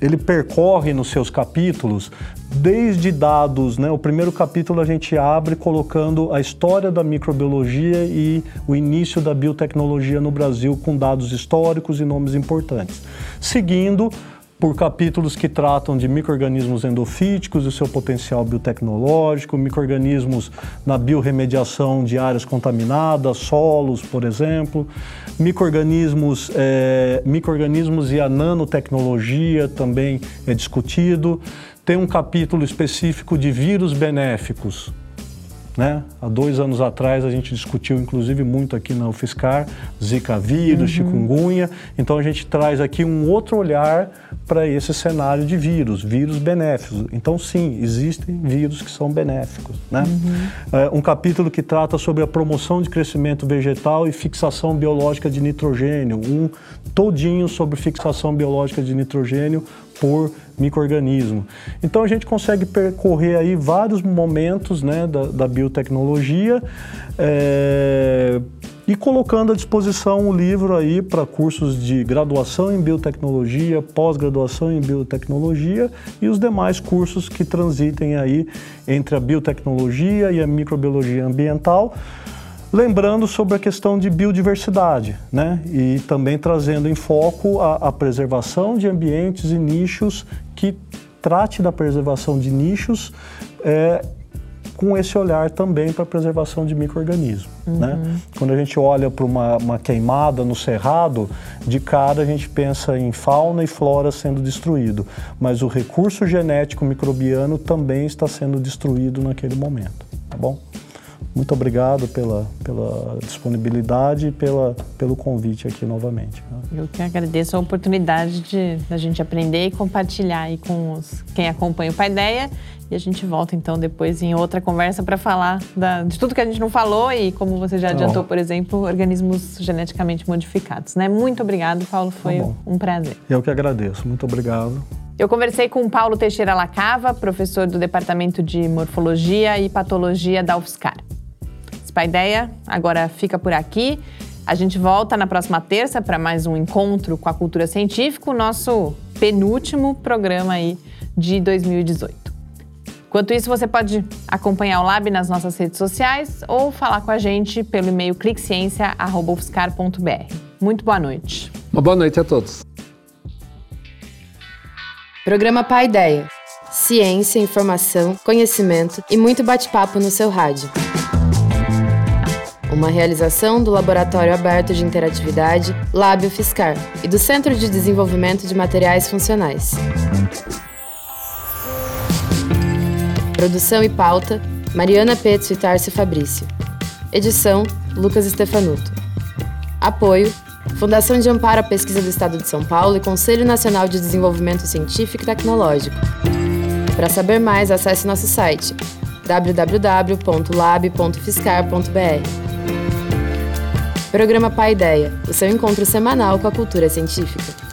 ele percorre nos seus capítulos desde dados, né? O primeiro capítulo a gente abre colocando a história da microbiologia e o início da biotecnologia no Brasil com dados históricos e nomes importantes. Seguindo por capítulos que tratam de microrganismos endofíticos e seu potencial biotecnológico, microrganismos na biorremediação de áreas contaminadas, solos, por exemplo, microrganismos, é, microrganismos e a nanotecnologia também é discutido. Tem um capítulo específico de vírus benéficos, Né? Há dois anos atrás a gente discutiu, inclusive, muito aqui na UFSCar, Zika vírus, uhum. chikungunya. Então a gente traz aqui um outro olhar para esse cenário de vírus, vírus benéficos. Então, sim, existem vírus que são benéficos. Né? Uhum. É, um capítulo que trata sobre a promoção de crescimento vegetal e fixação biológica de nitrogênio. Um todinho sobre fixação biológica de nitrogênio por microorganismo. Então a gente consegue percorrer aí vários momentos né, da, da biotecnologia é, e colocando à disposição o livro aí para cursos de graduação em biotecnologia, pós-graduação em biotecnologia e os demais cursos que transitem aí entre a biotecnologia e a microbiologia ambiental. Lembrando sobre a questão de biodiversidade, né? E também trazendo em foco a, a preservação de ambientes e nichos que trate da preservação de nichos é, com esse olhar também para a preservação de micro-organismos. Uhum. Né? Quando a gente olha para uma, uma, queimada no cerrado, de cara a gente pensa em fauna e flora sendo destruído, mas o recurso genético microbiano também está sendo destruído naquele momento, tá bom? Muito obrigado pela, pela disponibilidade e pela, pelo convite aqui novamente. Né? Eu que agradeço a oportunidade de a gente aprender e compartilhar aí com os, quem acompanha o Paideia. E a gente volta então depois em outra conversa para falar da, de tudo que a gente não falou e como você já tá adiantou, por exemplo, organismos geneticamente modificados. Né? Muito obrigado, Paulo. Foi tá um prazer. Eu que agradeço. Muito obrigado. Eu conversei com Paulo Teixeira Lacava, professor do Departamento de Morfologia e Patologia da UFSCar. Ideia agora fica por aqui. A gente volta na próxima terça para mais um encontro com a cultura científica, o nosso penúltimo programa aí de 2018. Enquanto isso, você pode acompanhar o Lab nas nossas redes sociais ou falar com a gente pelo e-mail cliqueciência.ufscar.br. Muito boa noite. Uma boa noite a todos. Programa Pai Ideia. Ciência, informação, conhecimento e muito bate-papo no seu rádio uma realização do Laboratório Aberto de Interatividade Lábio Fiscar e do Centro de Desenvolvimento de Materiais Funcionais. Produção e pauta: Mariana Petzo e Tarcio Fabrício. Edição: Lucas Stefanuto. Apoio: Fundação de Amparo à Pesquisa do Estado de São Paulo e Conselho Nacional de Desenvolvimento Científico e Tecnológico. Para saber mais, acesse nosso site www.lab.fiscar.br. Programa Pai Ideia, o seu encontro semanal com a cultura científica.